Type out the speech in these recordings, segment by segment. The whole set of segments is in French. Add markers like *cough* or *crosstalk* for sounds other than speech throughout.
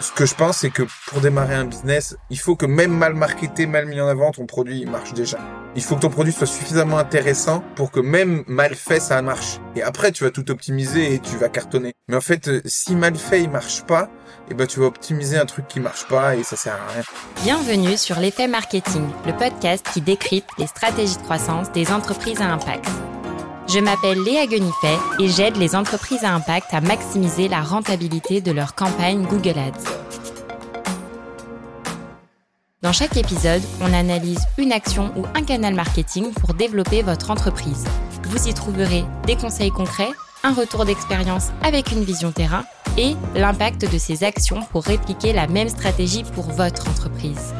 Ce que je pense, c'est que pour démarrer un business, il faut que même mal marketé, mal mis en avant, ton produit marche déjà. Il faut que ton produit soit suffisamment intéressant pour que même mal fait, ça marche. Et après, tu vas tout optimiser et tu vas cartonner. Mais en fait, euh, si mal fait, il marche pas, et eh ben tu vas optimiser un truc qui marche pas et ça sert à rien. Bienvenue sur l'effet marketing, le podcast qui décrypte les stratégies de croissance des entreprises à impact. Je m'appelle Léa Guenifet et j'aide les entreprises à impact à maximiser la rentabilité de leur campagne Google Ads. Dans chaque épisode, on analyse une action ou un canal marketing pour développer votre entreprise. Vous y trouverez des conseils concrets, un retour d'expérience avec une vision terrain et l'impact de ces actions pour répliquer la même stratégie pour votre entreprise.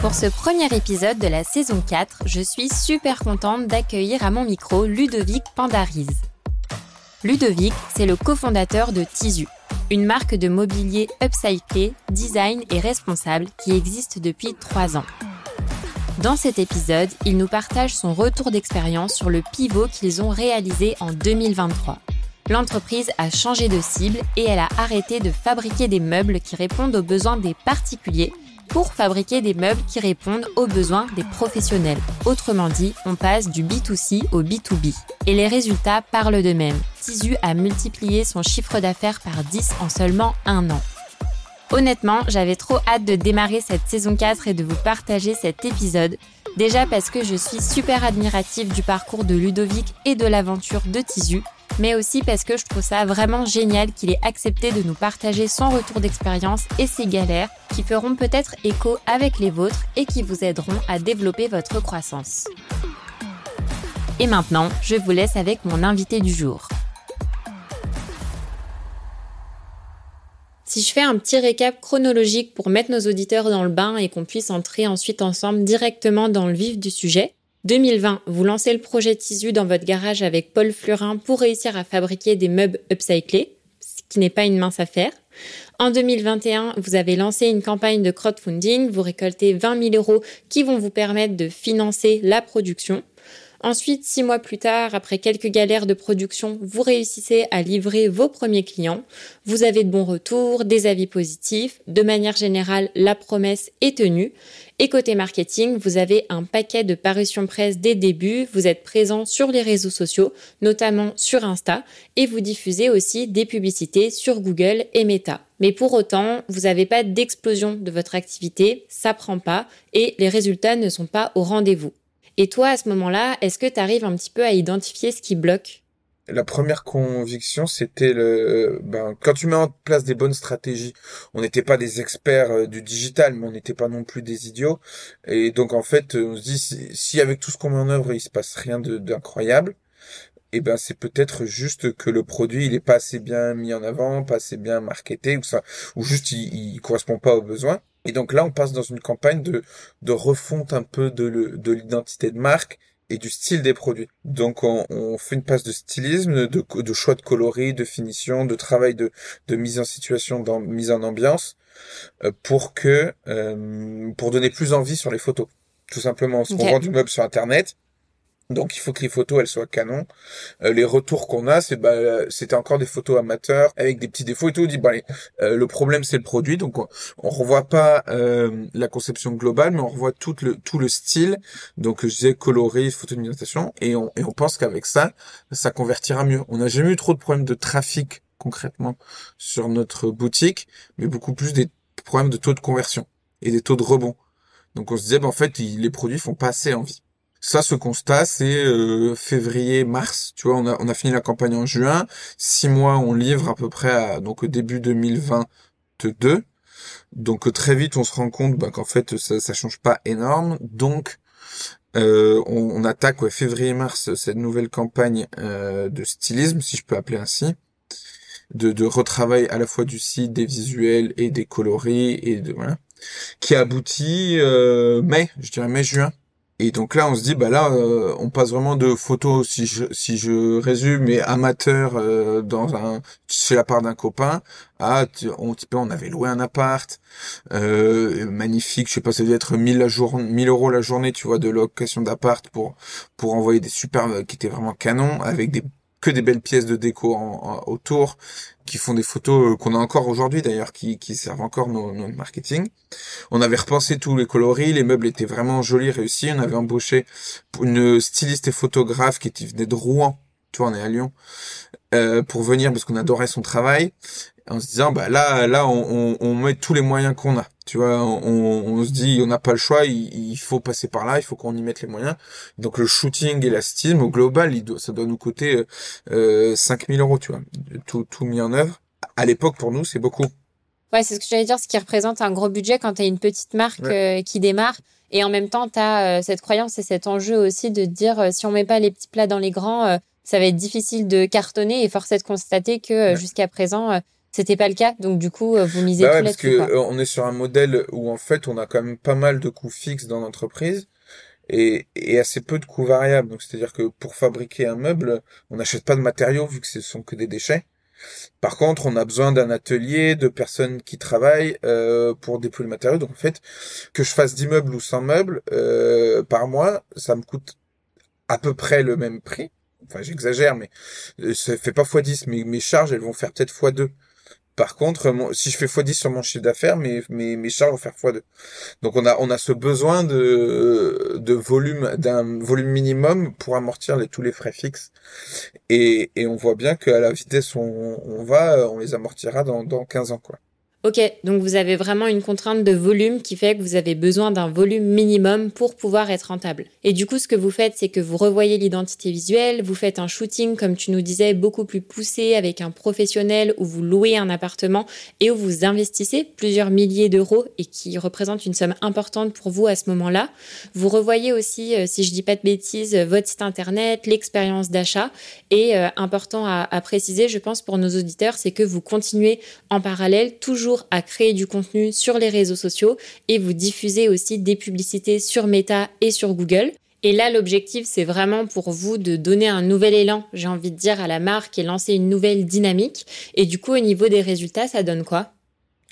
Pour ce premier épisode de la saison 4, je suis super contente d'accueillir à mon micro Ludovic Pandariz. Ludovic, c'est le cofondateur de Tisu, une marque de mobilier upcyclé, design et responsable qui existe depuis 3 ans. Dans cet épisode, il nous partage son retour d'expérience sur le pivot qu'ils ont réalisé en 2023. L'entreprise a changé de cible et elle a arrêté de fabriquer des meubles qui répondent aux besoins des particuliers pour fabriquer des meubles qui répondent aux besoins des professionnels. Autrement dit, on passe du B2C au B2B. Et les résultats parlent d'eux-mêmes. Tisu a multiplié son chiffre d'affaires par 10 en seulement un an. Honnêtement, j'avais trop hâte de démarrer cette saison 4 et de vous partager cet épisode. Déjà parce que je suis super admirative du parcours de Ludovic et de l'aventure de Tisu, mais aussi parce que je trouve ça vraiment génial qu'il ait accepté de nous partager son retour d'expérience et ses galères qui feront peut-être écho avec les vôtres et qui vous aideront à développer votre croissance. Et maintenant, je vous laisse avec mon invité du jour. Si je fais un petit récap chronologique pour mettre nos auditeurs dans le bain et qu'on puisse entrer ensuite ensemble directement dans le vif du sujet, 2020, vous lancez le projet Tisu dans votre garage avec Paul Fleurin pour réussir à fabriquer des meubles upcyclés, ce qui n'est pas une mince affaire. En 2021, vous avez lancé une campagne de crowdfunding, vous récoltez 20 000 euros qui vont vous permettre de financer la production. Ensuite, six mois plus tard, après quelques galères de production, vous réussissez à livrer vos premiers clients. Vous avez de bons retours, des avis positifs. De manière générale, la promesse est tenue. Et côté marketing, vous avez un paquet de parutions presse dès le début. Vous êtes présent sur les réseaux sociaux, notamment sur Insta, et vous diffusez aussi des publicités sur Google et Meta. Mais pour autant, vous n'avez pas d'explosion de votre activité, ça prend pas, et les résultats ne sont pas au rendez-vous. Et toi, à ce moment-là, est-ce que tu arrives un petit peu à identifier ce qui bloque? La première conviction, c'était le, ben, quand tu mets en place des bonnes stratégies, on n'était pas des experts euh, du digital, mais on n'était pas non plus des idiots. Et donc, en fait, on se dit, si avec tout ce qu'on met en œuvre, il se passe rien d'incroyable, eh ben, c'est peut-être juste que le produit, il est pas assez bien mis en avant, pas assez bien marketé, ou ça, ou juste il, il correspond pas aux besoins. Et donc là, on passe dans une campagne de, de refonte un peu de, l'identité de marque et du style des produits. Donc on, fait une passe de stylisme, de, de, choix de coloris, de finition, de travail de, de mise en situation, dans, mise en ambiance, euh, pour que euh, pour donner plus envie sur les photos. Tout simplement, on vend du meuble sur Internet, donc il faut que les photos elles soient canon. Euh, les retours qu'on a, c'est bah c'était encore des photos amateurs avec des petits défauts et tout. On dit bah euh, le problème c'est le produit, donc on, on revoit pas euh, la conception globale, mais on revoit tout le style. Donc je disais coloris, photo et on et on pense qu'avec ça, ça convertira mieux. On n'a jamais eu trop de problèmes de trafic concrètement sur notre boutique, mais beaucoup plus des problèmes de taux de conversion et des taux de rebond. Donc on se disait bah en fait les produits font pas assez envie. Ça, ce constat, c'est euh, février-mars. Tu vois, on a, on a fini la campagne en juin. Six mois, on livre à peu près à, donc au début 2022. Donc euh, très vite, on se rend compte bah, qu'en fait, ça, ça change pas énorme. Donc, euh, on, attaque ouais, février-mars cette nouvelle campagne de stylisme, si je peux appeler ainsi, de, de retravail à la fois du site, des visuels et des coloris et de voilà, qui aboutit mai, je dirais mai-juin et donc là, on se dit, bah là, euh, on passe vraiment de photos, si je, si je résume, mais amateur euh, dans un, chez la part d'un copain, à, on, on avait loué un appart, euh, magnifique, je sais pas, ça devait être 1000 la journée, 1000 euros la journée, tu vois, de location d'appart pour, pour envoyer des super, qui étaient vraiment canons, avec des, des belles pièces de déco autour, qui font des photos euh, qu'on a encore aujourd'hui d'ailleurs, qui, servent encore nos, marketing. On avait repensé tous les coloris, les meubles étaient vraiment jolis, réussis. On avait embauché une styliste et photographe qui venait de Rouen, tu vois, est à Lyon, euh, pour venir parce qu'on adorait son travail en se disant bah là là on, on, met tous les moyens qu'on a tu vois on, on se dit on n'a pas le choix il, faut passer par là il faut qu'on y mette les moyens. Donc le shooting et la steam au global il doit, ça doit nous coûter euh, 5000 euros tu vois. Tout tout mis en œuvre. À l'époque pour nous c'est beaucoup. Ouais c'est ce que j'allais dire ce qui représente un gros budget quand tu as une petite marque euh, qui démarre. Et en même temps tu as euh, cette croyance et cet enjeu aussi de dire euh, si on met pas les petits plats dans les grands ça va être difficile de cartonner. Et force est de constater que jusqu'à présent c'était pas le cas, donc du coup, euh, vous misez bah ouais, parce que euh, on est sur un modèle où en fait, on a quand même pas mal de coûts fixes dans l'entreprise et, et assez peu de coûts variables. Donc c'est-à-dire que pour fabriquer un meuble, on n'achète pas de matériaux vu que ce sont que des déchets. Par contre, on a besoin d'un atelier, de personnes qui travaillent euh, pour dépouiller le matériau. Donc en fait, que je fasse 10 meubles ou 100 meubles euh, par mois, ça me coûte à peu près le même prix. Enfin, j'exagère, mais euh, ça fait pas x10, mais mes charges, elles vont faire peut-être x2. Par contre, si je fais x10 sur mon chiffre d'affaires, mes, mes, mes charges vont faire x2. Donc on a, on a ce besoin de, de volume, d'un volume minimum pour amortir tous les frais fixes. Et, et on voit bien qu'à la vitesse où on, on, va, on les amortira dans, dans 15 ans, quoi. Ok, donc vous avez vraiment une contrainte de volume qui fait que vous avez besoin d'un volume minimum pour pouvoir être rentable. Et du coup, ce que vous faites, c'est que vous revoyez l'identité visuelle, vous faites un shooting, comme tu nous disais, beaucoup plus poussé avec un professionnel où vous louez un appartement et où vous investissez plusieurs milliers d'euros et qui représente une somme importante pour vous à ce moment-là. Vous revoyez aussi, euh, si je dis pas de bêtises, votre site internet, l'expérience d'achat. Et euh, important à préciser, je pense, pour nos auditeurs, c'est que vous continuez en parallèle toujours à créer du contenu sur les réseaux sociaux et vous diffusez aussi des publicités sur Meta et sur Google. Et là, l'objectif, c'est vraiment pour vous de donner un nouvel élan, j'ai envie de dire, à la marque et lancer une nouvelle dynamique. Et du coup, au niveau des résultats, ça donne quoi?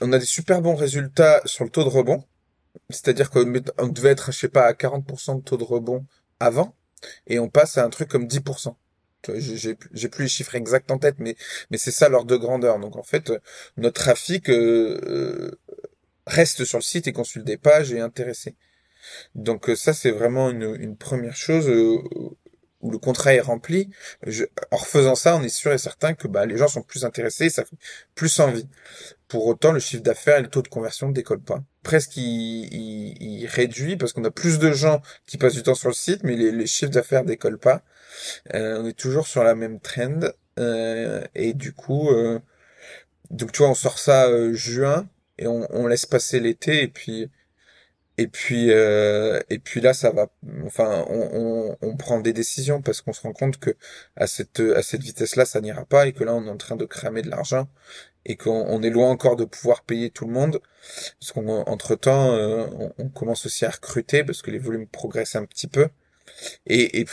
On a des super bons résultats sur le taux de rebond. C'est-à-dire qu'on devait être, je sais pas, à 40% de taux de rebond avant. Et on passe à un truc comme 10% j'ai plus les chiffres exacts en tête, mais c'est ça l'ordre de grandeur. Donc en fait, notre trafic euh, euh, reste sur le site et consulte des pages et est intéressé. Donc euh, ça c'est vraiment une, première chose où le contrat est rempli. en refaisant ça, on est sûr et certain que bah, les gens sont plus intéressés, ça fait plus envie. Pour autant, le chiffre d'affaires et le taux de conversion ne décollent pas. Presque, il, il, réduit parce qu'on a plus de gens qui passent du temps sur le site, mais les, les chiffres d'affaires décollent pas. Euh, on est toujours sur la même trend. Euh, et du coup, euh, donc tu vois, on sort ça euh, juin et on, on laisse passer l'été et puis et puis euh, et puis là ça va enfin on, on, on prend des décisions parce qu'on se rend compte que à cette à cette vitesse là ça n'ira pas et que là on est en train de cramer de l'argent et qu'on est loin encore de pouvoir payer tout le monde parce qu'on entre temps on, on, commence aussi à recruter parce que les volumes progressent un petit peu. Et, et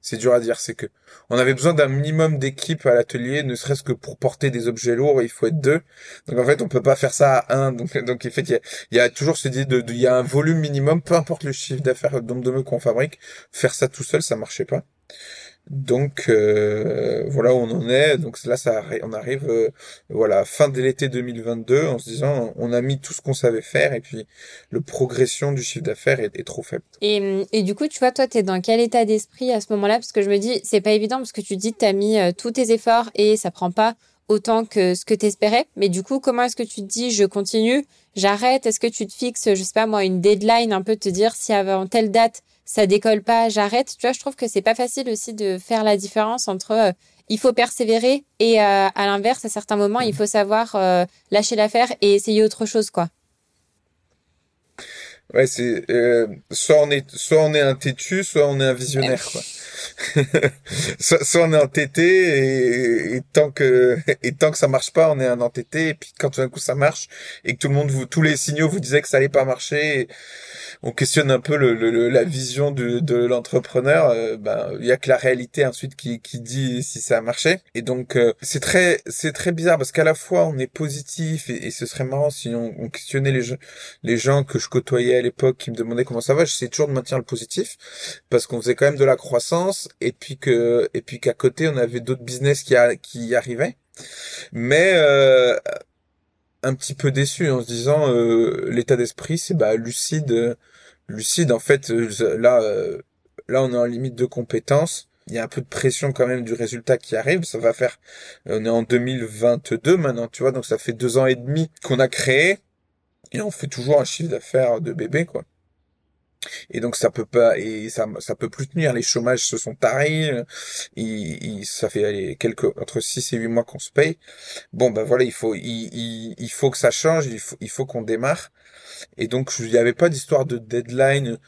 c'est dur à dire, c'est que on avait besoin d'un minimum d'équipe à l'atelier, ne serait-ce que pour porter des objets lourds, il faut être deux. Donc en fait, on peut pas faire ça à un. Donc donc en fait, il y a, toujours ce dit de, il y a un volume minimum, peu importe le chiffre d'affaires, le nombre de meubles qu'on fabrique, faire ça tout seul, ça marchait pas. Donc euh, voilà où on en est. Donc là, ça, on arrive euh, voilà fin de l'été 2022 en se disant on a mis tout ce qu'on savait faire et puis le progression du chiffre d'affaires est, trop faible. Et, et du coup, tu vois, toi, tu es dans quel état d'esprit à ce moment-là? Parce que je me dis, c'est pas évident parce que tu dis tu mis euh, tous tes efforts et ça prend pas autant que ce que tu espérais. Mais du coup, comment est-ce que tu te dis je continue, j'arrête? Est-ce que tu te fixes, je sais pas moi, une deadline, un peu te dire si avant telle date ça décolle pas, j'arrête. Tu vois, je trouve que c'est pas facile aussi de faire la différence entre euh, il faut persévérer et euh, à l'inverse, à certains moments, il faut savoir euh, lâcher l'affaire et essayer autre chose, quoi. Ouais, c'est soit on est soit on est un têtu, soit on est un visionnaire, quoi. *laughs* soit, soit, on est entêté et, tant que et tant que ça marche pas, on est un entêté et puis quand tout d'un coup ça marche et que tout le monde vous tous les signaux vous disaient que ça allait pas marcher, on questionne un peu le, la vision de, de l'entrepreneur. Euh, ben il y a que la réalité ensuite qui, qui dit si ça a marché et donc euh, c'est très c'est très bizarre parce qu'à la fois on est positif et, ce serait marrant si on, on questionnait les les gens que je côtoyais à l'époque qui me demandaient comment ça va, j'essayais toujours de maintenir le positif parce qu'on faisait quand même de la croissance et puis que et puis qu'à côté on avait d'autres business qui a, qui arrivaient. Mais euh, un petit peu déçu en se disant euh, l'état d'esprit c'est bah lucide lucide en fait là là on est en limite de compétences il y a un peu de pression quand même du résultat qui arrive. Ça va faire, on est en 2022 maintenant, tu vois, donc ça fait deux ans et demi qu'on a créé et on fait toujours un chiffre d'affaires de bébé, quoi. Et donc ça peut pas et ça ça peut plus tenir. Les chômages se sont tarés. Il, ça fait quelques entre 6 et 8 mois qu'on se paye. Bon ben voilà, il faut il, il, faut que ça change. Il faut il faut qu'on démarre. Et donc il n'y avait pas d'histoire de deadline.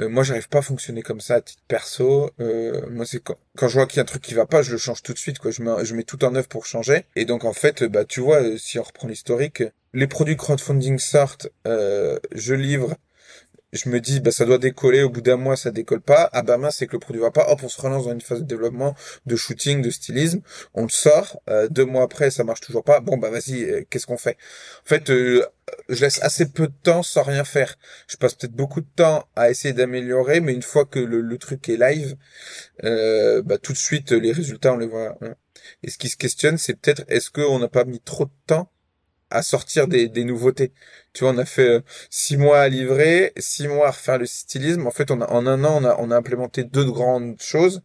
Euh, moi, j'arrive pas à fonctionner comme ça à titre perso. Euh, moi, c'est quand, quand, je vois qu'il y a un truc qui va pas, je le change tout de suite. Quoi. Je mets, je mets tout en œuvre pour changer. Et donc, en fait, bah, tu vois, si on reprend l'historique, les produits crowdfunding sortent, euh, je livre, je me dis bah ça doit décoller au bout d'un mois ça décolle pas. Ah bah mince c'est que le produit va pas. Hop on se relance dans une phase de développement de shooting de stylisme. On le sort euh, deux mois après ça marche toujours pas. Bon bah vas-y euh, qu'est-ce qu'on fait? En fait euh, je laisse assez peu de temps sans rien faire. Je passe peut-être beaucoup de temps à essayer d'améliorer mais une fois que le, truc est live bah tout de suite les résultats on les voit hein. et ce qui se questionne c'est peut-être est-ce qu'on n'a pas mis trop de temps à sortir des, des nouveautés. Tu vois, on a fait euh, six mois à livrer, six mois à refaire le stylisme. En fait, on a, en un an, on a, on a implémenté deux grandes choses.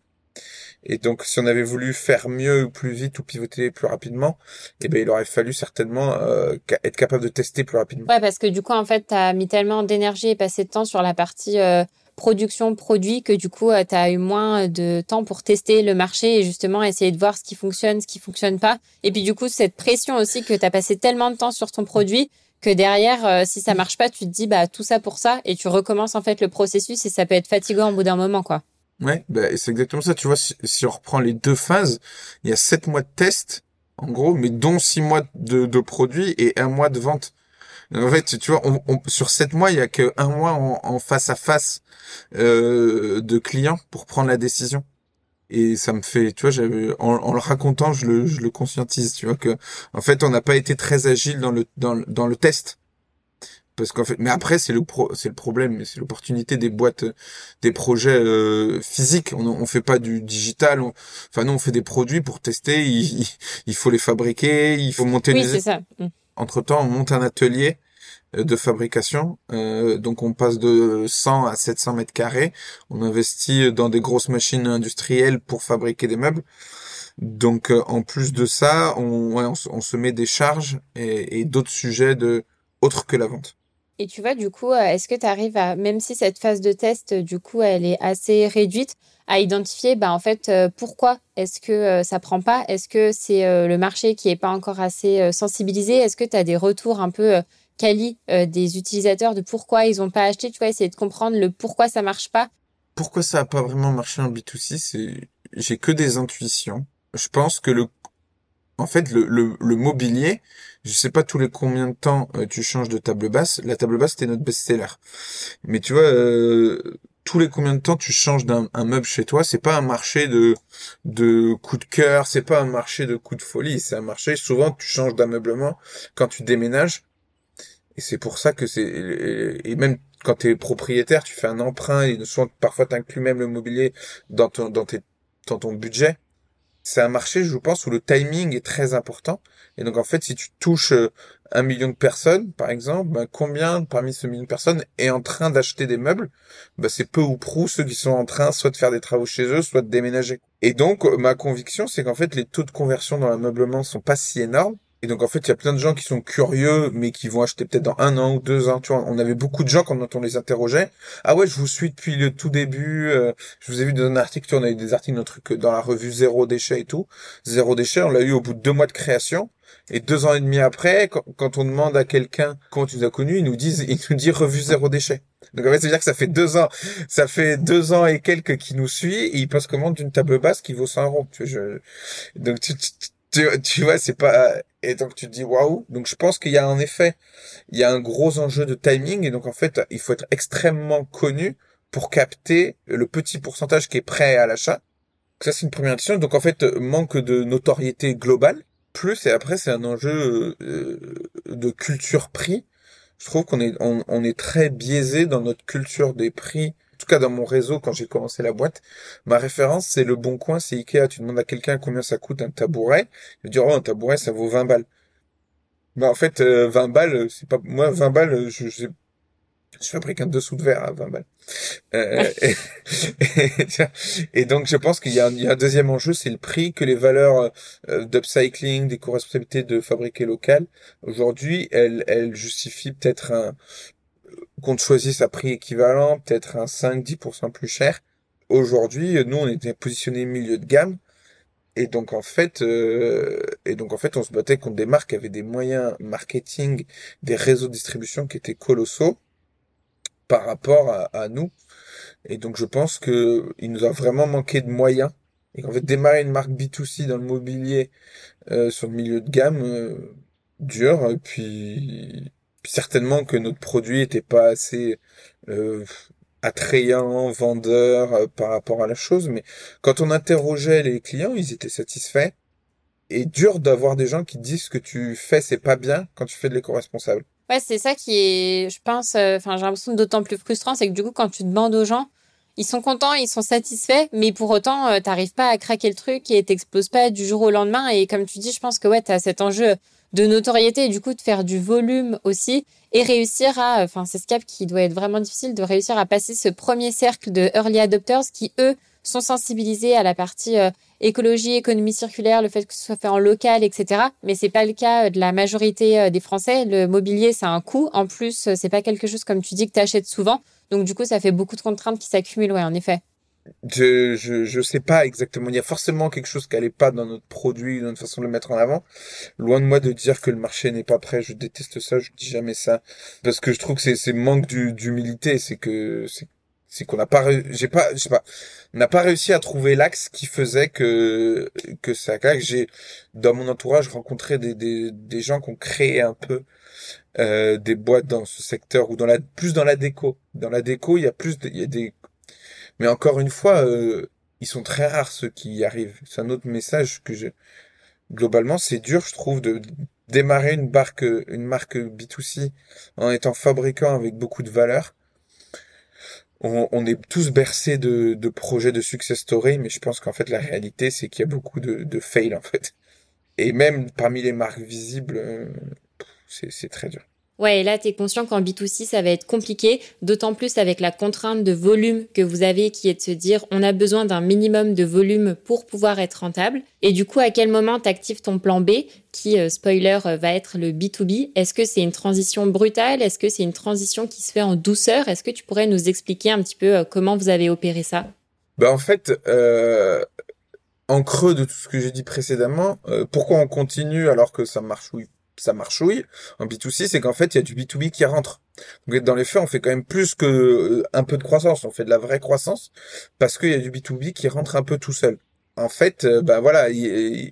Et donc, si on avait voulu faire mieux plus vite ou pivoter plus rapidement, eh ben, il aurait fallu certainement euh, être capable de tester plus rapidement. Ouais, parce que du coup, en fait, tu as mis tellement d'énergie et passé de temps sur la partie euh, production produit que du coup, euh, tu as eu moins de temps pour tester le marché et justement essayer de voir ce qui fonctionne, ce qui fonctionne pas. Et puis du coup, cette pression aussi que tu as passé tellement de temps sur ton produit que derrière, euh, si ça marche pas, tu te dis bah tout ça pour ça et tu recommences en fait le processus et ça peut être fatigant au bout d'un moment quoi. Ouais, bah, c'est exactement ça. Tu vois, si, on reprend les deux phases, il y a sept mois de test en gros, mais dont six mois de, de produits et un mois de vente. En fait, tu vois, on, sur sept mois, il y a que un mois en, face à face euh, de clients pour prendre la décision. Et ça me fait, tu vois, j'avais, en, le racontant, je le, je le conscientise, tu vois que, en fait, on n'a pas été très agile dans le dans, dans le test parce qu'en fait mais après c'est le pro, c'est le problème mais c'est l'opportunité des boîtes des projets euh, physiques on on fait pas du digital enfin nous on fait des produits pour tester il, il, faut les fabriquer il faut monter oui, c'est ça. Mm. Entre temps, on monte un atelier euh, de fabrication. Euh, donc on passe de 100 à 700 mètres carrés. On investit dans des grosses machines industrielles pour fabriquer des meubles. Donc euh, en plus de ça, on, se met des charges et, d'autres sujets autres que la vente. Et tu vois, du coup, est-ce que tu arrives à, même si cette phase de test, du coup, elle est assez réduite, à identifier bah, en fait euh, pourquoi est-ce que euh, ça prend pas? Est-ce que c'est euh, le marché qui est pas encore assez sensibilisé? Est-ce que tu as des retours un peu quali des utilisateurs de pourquoi ils ont pas acheté? Tu vois, essayer de comprendre le pourquoi ça marche pas. Pourquoi ça a pas vraiment marché en B2C C'est j'ai que des intuitions. Je pense que le en fait le, le, le mobilier, je sais pas tous les combien de temps tu changes de table basse. La table basse c'était notre best-seller. Mais tu vois tous les combien de temps tu changes d'un meuble chez toi, c'est pas un marché de de coup de cœur, c'est pas un marché de coup de folie, c'est un marché souvent tu changes d'ameublement quand tu déménages. Et c'est pour ça que c'est et même quand tu es propriétaire, tu fais un emprunt et souvent parfois tu inclus même le mobilier dans ton dans tes dans ton budget c'est un marché, je pense, où le timing est très important. Et donc, en fait, si tu touches euh, un million de personnes, par exemple, ben, combien parmi ce million de personnes est en train d'acheter des meubles? Ben, C'est peu ou prou ceux qui sont en train soit de faire des travaux chez eux, soit de déménager. Et donc, ma conviction, c'est qu'en fait, les taux de conversion dans l'ameublement sont pas si énormes. Et donc en fait, il y a plein de gens qui sont curieux, mais qui vont acheter peut-être dans un an ou deux ans. Tu vois, on avait beaucoup de gens quand on les interrogeait. Ah ouais, je vous suis depuis le tout début. Euh, je vous ai vu dans un article. on a eu des articles dans, truc, dans la revue Zéro déchet et tout. Zéro déchet, on l'a eu au bout de deux mois de création. Et deux ans et demi après, quand, on demande à quelqu'un comment tu nous as connu, il nous dit, il nous dit revue zéro déchet. Donc en fait, c'est-à-dire que ça fait deux ans, ça fait deux ans et quelques qui nous suit, et il passe commande d'une table basse qui vaut 100 euros. Je... Donc tu, tu, tu vois, c'est pas et donc tu te dis waouh. Donc je pense qu'il y a un effet, il y a un gros enjeu de timing et donc en fait il faut être extrêmement connu pour capter le petit pourcentage qui est prêt à l'achat. Ça c'est une première question. Donc en fait manque de notoriété globale. Plus et après c'est un enjeu euh, de culture prix. Je trouve qu'on est, on est très biaisé dans notre culture des prix. En tout cas, dans mon réseau, quand j'ai commencé la boîte, ma référence, c'est le bon coin, c'est Ikea. Tu demandes à quelqu'un combien ça coûte un tabouret. Il va dire, oh, un tabouret, ça vaut 20 balles. Bah, en fait, 20 euh, balles, c'est pas, moi, 20 balles, je, je, je fabrique un dessous de verre à 20 balles. Euh, *laughs* et, donc, je pense qu'il y, a un deuxième enjeu, c'est le prix que les valeurs euh, d'upcycling, des co-responsabilités de fabriquer local. Aujourd'hui, elles, elles justifient peut-être un qu'on choisisse à prix équivalent, peut-être un 5-10% plus cher. Aujourd'hui, nous, on était positionnés milieu de gamme. Et donc en fait, euh, et donc en fait, on se battait contre des marques qui avaient des moyens marketing, des réseaux de distribution qui étaient colossaux par rapport à, nous. Et donc je pense que il nous a vraiment manqué de moyens et qu'en fait démarrer une marque B2C dans le mobilier euh, sur le milieu de gamme euh, dur. Et puis, certainement que notre produit était pas assez euh, attrayant, vendeur euh, par rapport à la chose. Mais quand on interrogeait les clients, ils étaient satisfaits. Et dur d'avoir des gens qui disent ce que tu fais c'est pas bien quand tu fais de l'éco-responsable. Ouais, c'est ça qui est, je pense, euh, enfin, j'ai l'impression d'autant plus frustrant, c'est que du coup, quand tu demandes aux gens, ils sont contents, ils sont satisfaits, mais pour autant, euh, t'arrives pas à craquer le truc et t'exploses pas du jour au lendemain. Et comme tu dis, je pense que ouais, t'as cet enjeu de notoriété et du coup de faire du volume aussi et réussir à, enfin, c'est ce cap qui doit être vraiment difficile de réussir à passer ce premier cercle de early adopters qui eux sont sensibilisés à la partie euh, écologie, économie circulaire, le fait que ce soit fait en local, etc. Mais c'est pas le cas euh, de la majorité euh, des Français. Le mobilier, ça a un coût. En plus, c'est pas quelque chose, comme tu dis, que tu achètes souvent. Donc, du coup, ça fait beaucoup de contraintes qui s'accumulent, ouais, en effet. Je, je, je sais pas exactement. Il y a forcément quelque chose qui allait pas dans notre produit, dans notre façon de le mettre en avant. Loin de moi de dire que le marché n'est pas prêt. Je déteste ça. Je dis jamais ça. Parce que je trouve que c'est, c'est manque d'humilité. C'est que, c'est c'est qu'on n'a pas j'ai pas je sais pas n'a pas réussi à trouver l'axe qui faisait que que ça claque j'ai dans mon entourage rencontré des, des des gens qui ont créé un peu euh, des boîtes dans ce secteur ou dans la plus dans la déco dans la déco il y a plus il y a des mais encore une fois euh, ils sont très rares ceux qui y arrivent c'est un autre message que je globalement c'est dur je trouve de démarrer une marque une marque B2C en étant fabricant avec beaucoup de valeur on, est tous bercés de, projets de success story, mais je pense qu'en fait la réalité c'est qu'il y a beaucoup de, de fails en fait. Et même parmi les marques visibles, euh, c'est très dur. Ouais, et là, tu es conscient qu'en B2C, ça va être compliqué, d'autant plus avec la contrainte de volume que vous avez qui est de se dire on a besoin d'un minimum de volume pour pouvoir être rentable. Et du coup, à quel moment tu actives ton plan B qui, euh, spoiler, euh, va être le B2B Est-ce que c'est une transition brutale? Est-ce que c'est une transition qui se fait en douceur? Est-ce que tu pourrais nous expliquer un petit peu euh, comment vous avez opéré ça? Ben, En fait, en creux de tout ce que j'ai dit précédemment, pourquoi on continue alors que ça marche oui? Ça marchouille en B2C, c'est qu'en fait, il y a du B2B qui rentre. Donc dans les faits, on fait quand même plus que euh, un peu de croissance, on fait de la vraie croissance parce qu'il y a du B2B qui rentre un peu tout seul. En fait, euh, bah voilà,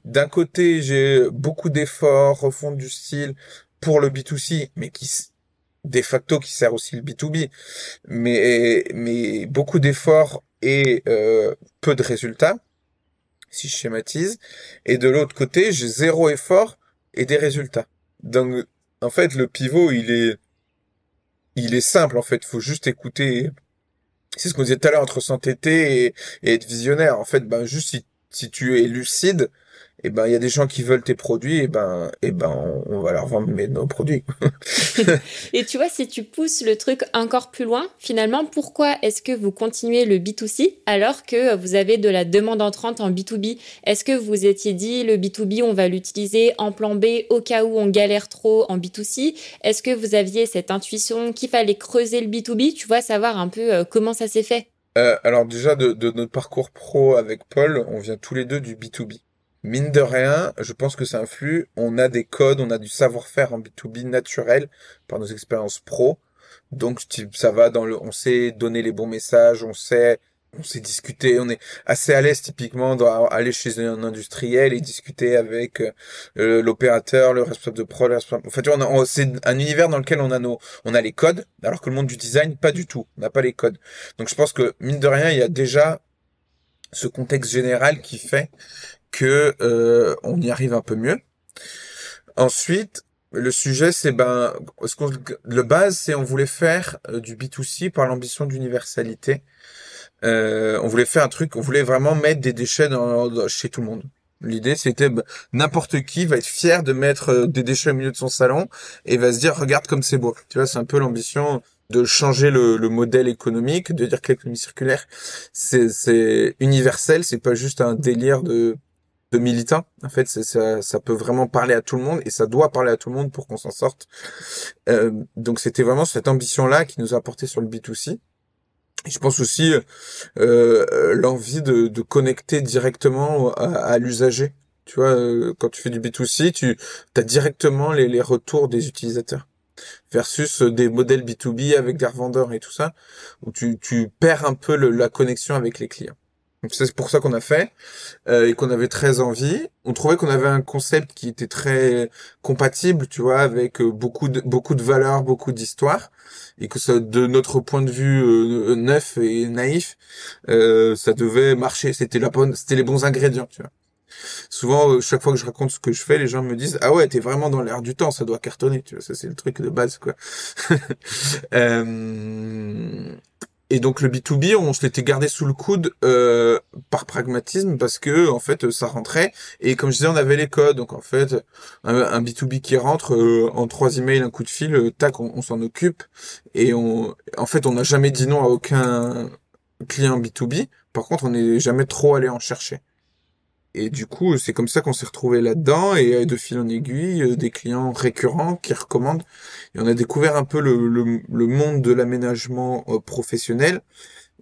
d'un côté, j'ai beaucoup d'efforts, refonte du style pour le B2C, mais qui de facto qui sert aussi le B2B, mais mais beaucoup d'efforts et euh, peu de résultats, si je schématise. Et de l'autre côté, j'ai zéro effort et des résultats. Donc, en fait, le pivot, il est, il est simple, en fait. Faut juste écouter. C'est ce qu'on disait tout à l'heure entre s'entêter et, et, être visionnaire. En fait, ben, juste si, si tu es lucide, et eh ben il y a des gens qui veulent tes produits et ben et ben on, va leur vendre nos produits. *laughs* et tu vois si tu pousses le truc encore plus loin, finalement pourquoi est-ce que vous continuez le B2C alors que vous avez de la demande entrante en B2B Est-ce que vous étiez dit le B2B on va l'utiliser en plan B au cas où on galère trop en B2C Est-ce que vous aviez cette intuition qu'il fallait creuser le B2B, tu vois savoir un peu euh, comment ça s'est fait? Euh, alors déjà de, de notre parcours pro avec Paul, on vient tous les deux du B2B mine de rien, je pense que ça influe. On a des codes, on a du savoir-faire en B2B naturel par nos expériences pro. Donc ça va dans le, on sait donner les bons messages, on sait, on sait discuter, on est assez à l'aise typiquement d'aller chez un industriel et discuter avec euh, l'opérateur, le responsable de pro. En fait, on a, c'est un univers dans lequel on a nos, on a les codes, alors que le monde du design pas du tout, on n'a pas les codes. Donc je pense que mine de rien, il y a déjà ce contexte général qui fait que euh, on y arrive un peu mieux. Ensuite, Le sujet, c'est ben, ce qu'on, le base, c'est on voulait faire euh, du B2C par l'ambition d'universalité. Euh, on voulait faire un truc, on voulait vraiment mettre des déchets dans, chez tout le monde. L'idée, c'était ben, n'importe qui va être fier de mettre euh, des déchets au milieu de son salon et va se dire regarde comme c'est beau. Tu vois, c'est un peu l'ambition de changer le, le, modèle économique, de dire que l'économie circulaire, c'est universel, c'est pas juste un délire de de militants. En fait, ça, ça peut vraiment parler à tout le monde et ça doit parler à tout le monde pour qu'on s'en sorte. Euh, donc c'était vraiment cette ambition-là qui nous a apporté sur le B2C. Et je pense aussi euh, l'envie de, connecter directement à, l'usager. Tu vois, euh, quand tu fais du B2C, tu as directement les, retours des utilisateurs versus des modèles B2B avec des revendeurs et tout ça, où tu, perds un peu la connexion avec les clients. C'est pour ça qu'on a fait euh, et qu'on avait très envie. On trouvait qu'on avait un concept qui était très compatible, tu vois, avec euh, beaucoup de beaucoup de valeurs, beaucoup d'histoires, et que ça, de notre point de vue euh, neuf et naïf, euh, ça devait marcher. C'était la bonne, c'était les bons ingrédients, tu vois. Souvent, euh, chaque fois que je raconte ce que je fais, les gens me disent ah ouais, t'es vraiment dans l'air du temps, ça doit cartonner, tu vois. Ça c'est le truc de base, quoi. *laughs* Et donc le B2B, on se l'était gardé sous le coude euh, par pragmatisme parce que en fait ça rentrait. Et comme je disais on avait les codes. Donc en fait un, B2B qui rentre euh, en trois emails un coup de fil euh, tac on, s'en occupe. Et on en fait on n'a jamais dit non à aucun client B2B par contre on n'est jamais trop allé en chercher et du coup, c'est comme ça qu'on s'est retrouvé là-dedans et euh, de fil en aiguille, euh, des clients récurrents qui recommandent. Et on a découvert un peu le, le, monde de l'aménagement euh, professionnel,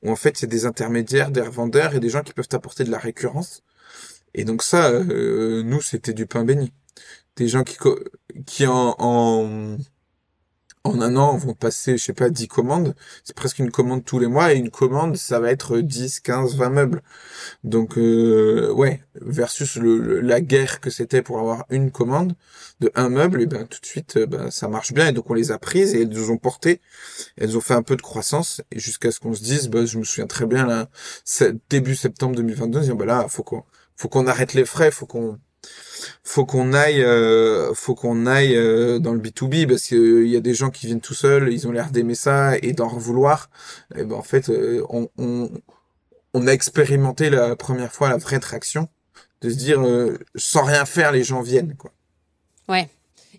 où en fait c'est des intermédiaires, des revendeurs et des gens qui peuvent apporter de la récurrence. Et donc ça, nous, c'était du pain béni. Des gens qui, qui en, en en un an, vont passer, je sais pas, 10 commandes. C'est presque une commande tous les mois et une commande, ça va être 10, 15, 20 meubles. Donc, euh, ouais, versus la guerre que c'était pour avoir une commande de un meuble, et ben tout de suite, euh, ben, ça marche bien. Et donc, on les a prises et elles nous ont porté. Elles ont fait un peu de croissance et jusqu'à ce qu'on se dise, ben, je me souviens très bien, là, début septembre 2022, disant, ben là, faut qu'on, faut qu'on arrête les frais, faut qu'on, faut qu'on aille, euh, faut qu'on aille euh, dans le B2B parce qu'il euh, y a des gens qui viennent tout seuls, ils ont l'air d'aimer ça et d'en vouloir. Et ben en fait, on, a expérimenté la première fois la vraie traction, de se dire sans rien faire, les gens viennent quoi. Ouais.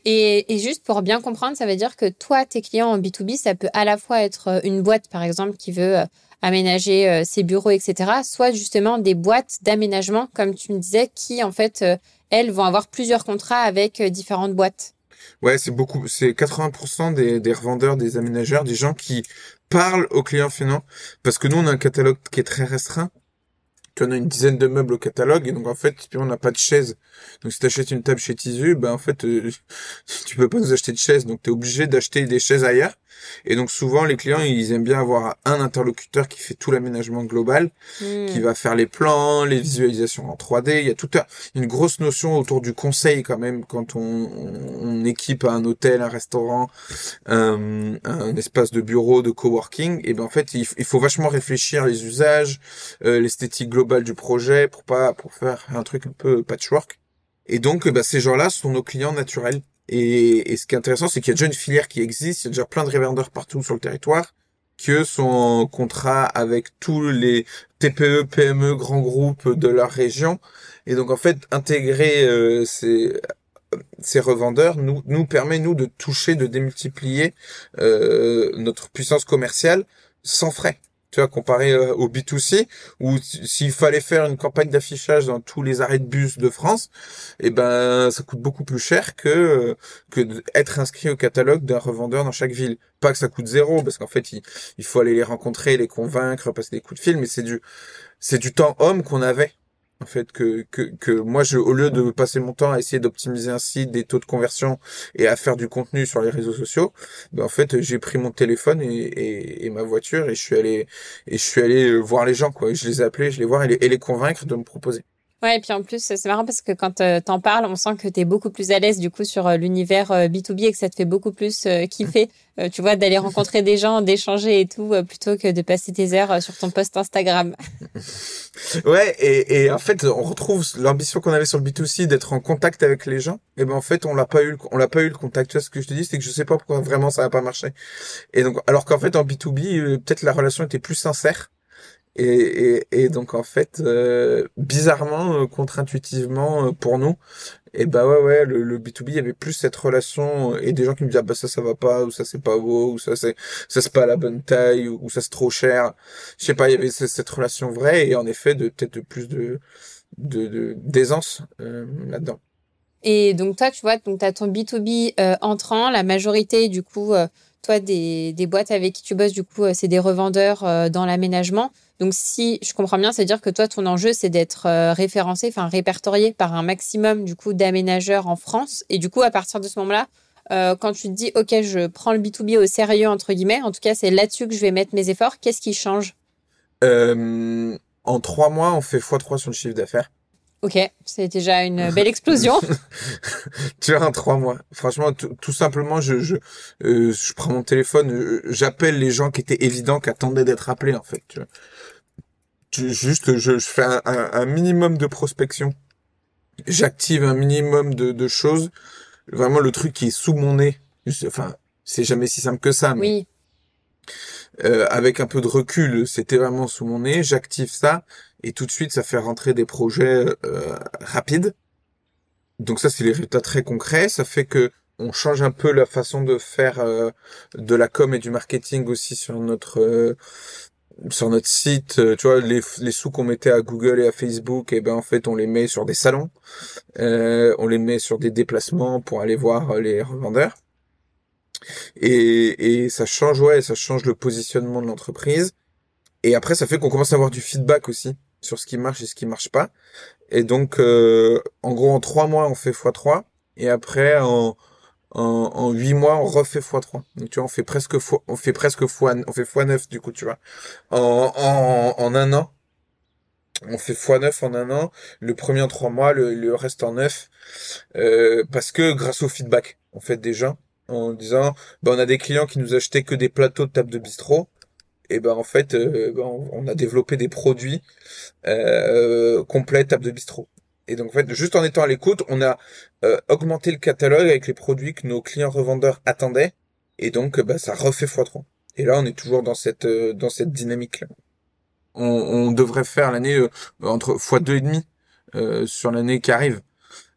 Et, et, juste pour bien comprendre, ça veut dire que toi, tes clients en B2B, ça peut à la fois être une boîte, par exemple, qui veut aménager ses bureaux, etc., soit justement des boîtes d'aménagement, comme tu me disais, qui en fait elles vont avoir plusieurs contrats avec euh, différentes boîtes. Ouais, c'est beaucoup, c'est 80% des, revendeurs, des aménageurs, des gens qui parlent aux clients finaux, parce que nous on a un catalogue qui est très restreint. Tu en as une dizaine de meubles au catalogue et donc en fait on n'a pas de chaise. Donc si tu achètes une table chez Tizu, ben en fait euh, *laughs* tu peux pas nous acheter de chaise, donc tu es obligé d'acheter des chaises ailleurs. Et donc souvent les clients ils aiment bien avoir un interlocuteur qui fait tout l'aménagement global, hmm. qui va faire les plans, les visualisations en 3D. Il y a toute une grosse notion autour du conseil quand même quand on, on équipe un hôtel, un restaurant, un, un, espace de bureau, de coworking. Et ben en fait il, faut vachement réfléchir les usages, euh, l'esthétique globale du projet pour pas pour faire un truc un peu patchwork. Et donc, bah, ces gens-là sont nos clients naturels. Et, et ce qui est intéressant, c'est qu'il y a déjà une filière qui existe, il y a déjà plein de revendeurs partout sur le territoire, qui sont en contrat avec tous les TPE, PME, grands groupes de leur région. Et donc en fait, intégrer euh, ces, revendeurs nous, nous permet, nous, de toucher, de démultiplier euh, notre puissance commerciale sans frais tu vois, comparé euh, au B2C, où s'il fallait faire une campagne d'affichage dans tous les arrêts de bus de France, eh ben, ça coûte beaucoup plus cher que euh, que d'être inscrit au catalogue d'un revendeur dans chaque ville. Pas que ça coûte zéro, parce qu'en fait, il faut aller les rencontrer, les convaincre, passer des coups de fil, mais c'est du c'est du temps homme qu'on avait en fait que, que, que moi je au lieu de passer mon temps à essayer d'optimiser un site des taux de conversion et à faire du contenu sur les réseaux sociaux ben en fait j'ai pris mon téléphone et, et, et, ma voiture et je suis allé et je suis allé voir les gens quoi. Je les ai appelés je les voir et les, et les convaincre de me proposer Ouais, et puis en plus, c'est marrant parce que quand euh, t'en parles, on sent que t'es beaucoup plus à l'aise du coup sur euh, l'univers B2B euh, et que ça te fait beaucoup plus kiffer, *laughs* tu vois, d'aller rencontrer des gens, d'échanger et tout, plutôt que de passer tes heures sur ton post Instagram. *laughs* ouais, et, et en fait, on retrouve l'ambition qu'on avait sur le B2C d'être en contact avec les gens. Et ben en fait, on l'a pas eu, on l'a pas eu le contact. Tu vois ce que je te dis, c'est que je sais pas pourquoi vraiment ça a pas marché. Et donc, alors qu'en fait en B2B, peut-être la relation était plus sincère et, et, et, donc en fait, euh, bizarrement, euh, contre-intuitivement euh, pour nous, et bah ouais ouais, le, le, B2B, il y avait plus cette relation et des gens qui me disaient ah bah ça ça va pas ou ça c'est pas beau ou ça c'est ça c'est pas la bonne taille ou, ça c'est trop cher. Je sais pas, il y avait cette, relation vraie et en effet de peut-être plus de de d'aisance là-dedans. Et donc toi, tu vois, donc t'as ton B2B entrant, la majorité du coup toi des, des boîtes avec qui tu bosses du coup c'est des revendeurs dans l'aménagement. Donc, si je comprends bien, c'est-à-dire que toi, ton enjeu, c'est d'être euh, référencé, enfin répertorié par un maximum du coup d'aménageurs en France. Et du coup, à partir de ce moment-là, euh, quand tu te dis, OK, je prends le B2B au sérieux, entre guillemets, en tout cas, c'est là-dessus que je vais mettre mes efforts, qu'est-ce qui change? Euh, En trois mois, on fait x3 sur le chiffre d'affaires. Ok, c'est déjà une belle explosion. *laughs* tu vois, en trois mois. Franchement, tout simplement, je je, je prends mon téléphone, j'appelle les gens qui étaient évidents, qui attendaient d'être appelés, en fait. Tu vois juste je, fais un, minimum de prospection. J'active un minimum de, choses. Vraiment le truc qui est sous mon nez. Enfin, c'est jamais si simple que ça. Mais oui. Euh, avec un peu de recul, c'était vraiment sous mon nez. J'active ça et tout de suite, ça fait rentrer des projets euh, rapides. Donc ça, c'est les résultats très concrets. Ça fait que on change un peu la façon de faire euh, de la com et du marketing aussi sur notre sur notre site, euh, tu vois, les, les sous qu'on mettait à Google et à Facebook, et eh ben en fait on les met sur des salons, euh, on les met sur des déplacements pour aller voir euh, les revendeurs. Et, et ça change, ouais, ça change le positionnement de l'entreprise. Et après, ça fait qu'on commence à avoir du feedback aussi sur ce qui marche et ce qui marche pas. Et donc, en gros, en trois mois, on fait x3. Et après, en, en, huit mois, on refait x3. Donc tu vois, on fait presque fois, on fait presque fois, on fait x9 du coup, tu vois. En, en, en un an, on fait x9 en un an. Le premier en trois mois, le, le reste en neuf. Euh, parce que grâce au feedback, en fait, des gens, en disant, ben, on a des clients qui nous achetaient que des plateaux de table de bistrot. Et ben en fait, euh, ben, on a développé des produits euh, complets table de bistrot. Et donc en fait, juste en étant à l'écoute, on a euh, augmenté le catalogue avec les produits que nos clients revendeurs attendaient, et donc bah, ça refait x3. Et là, on est toujours dans cette dans cette dynamique. -là. On, devrait faire l'année entre x2 et demi sur l'année qui arrive.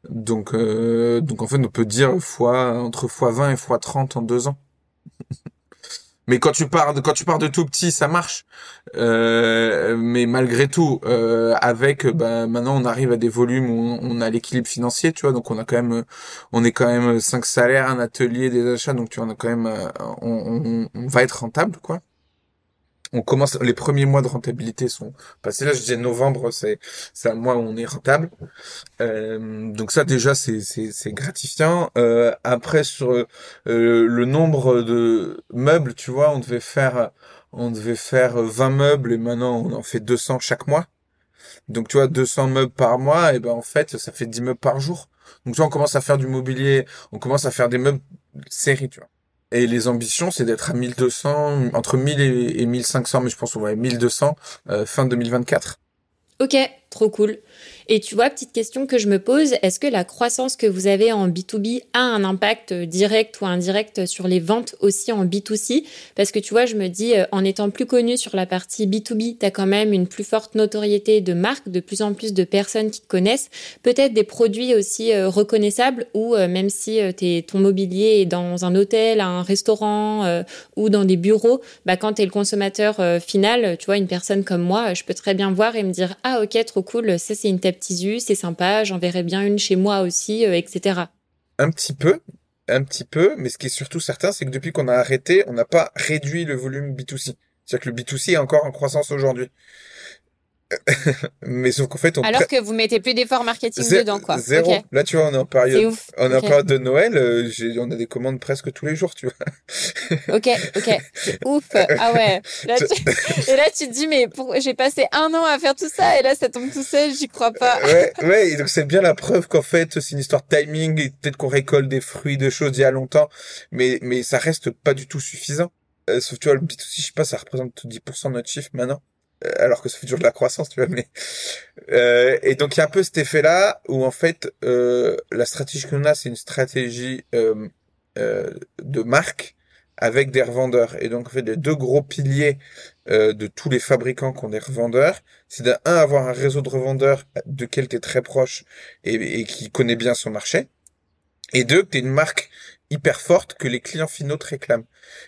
Donc donc en fait, on peut dire fois entre x20 et x30 en deux ans. *laughs* Mais quand tu pars de, quand tu pars de tout petit, ça marche. Euh, mais malgré tout, euh, avec bah, maintenant on arrive à des volumes où on, a l'équilibre financier, tu vois. Donc on a quand même, on est quand même cinq salaires, un atelier, des achats. Donc tu vois, on a quand même, euh, on, on, on va être rentable, quoi on commence les premiers mois de rentabilité sont passés. Là je disais novembre c'est c'est un mois où on est rentable. Euh, donc ça déjà c'est c'est gratifiant. Euh, après sur euh, le nombre de meubles tu vois on devait faire on devait faire 20 meubles et maintenant on en fait 200 chaque mois. Donc tu vois 200 meubles par mois et ben en fait ça fait 10 meubles par jour. Donc tu vois on commence à faire du mobilier on commence à faire des meubles série tu vois et les ambitions, c'est d'être à 1200, entre 1000 et, 1500, mais je pense qu'on va à 1200 euh, fin 2024. Ok, trop cool. Et tu vois, petite question que je me pose, est-ce que la croissance que vous avez en B2B a un impact direct ou indirect sur les ventes aussi en B2C Parce que tu vois, je me dis, euh, en étant plus connu sur la partie B2B, tu as quand même une plus forte notoriété de marque, de plus en plus de personnes qui te connaissent, peut-être des produits aussi euh, reconnaissables ou euh, même si ton mobilier est dans un hôtel, un restaurant ou dans des bureaux, bah, quand tu es le consommateur final, tu vois, une personne comme moi, je peux très bien voir et me dire, ah ok, trop cool, ça c'est une table tissu, c'est sympa, j'en verrai bien une chez moi aussi, euh, etc. Un petit peu, un petit peu, mais ce qui est surtout certain, c'est que depuis qu'on a arrêté, on n'a pas réduit le volume B2C. C'est-à-dire que le B2C est encore en croissance aujourd'hui. Mais sauf qu'en fait, on alors que vous mettez plus d'efforts marketing dedans, quoi. Zéro. Là, tu vois, on est en période, on est en période de Noël. Euh, on a des commandes presque tous les jours, tu vois. *laughs* ok, ok, ouf. Ah ouais. Là, tu... et là, tu te dis, mais pour... j'ai passé un an à faire tout ça, et là, ça tombe tout seul. J'y crois pas. ouais, ouais. Et donc c'est bien la preuve qu'en fait, c'est une histoire de timing. Et peut-être qu'on récolte des fruits de choses il y a longtemps, mais mais ça reste pas du tout suffisant. Euh, sauf tu vois, le B2C, je sais pas, ça représente 10% de notre chiffre maintenant. Euh, alors que ça fait toujours de la croissance, tu vois. Mais euh, et donc il y a un peu cet effet-là où en fait euh, la stratégie qu'on a, c'est une stratégie euh, euh, de marque avec des revendeurs. Et donc en fait les deux gros piliers de tous les fabricants qui ont des revendeurs, c'est d'un avoir un réseau de revendeurs de quel tu es très proche et, qui connaît bien son marché. Et deux, que tu une marque hyper forte que les clients finaux te réclament.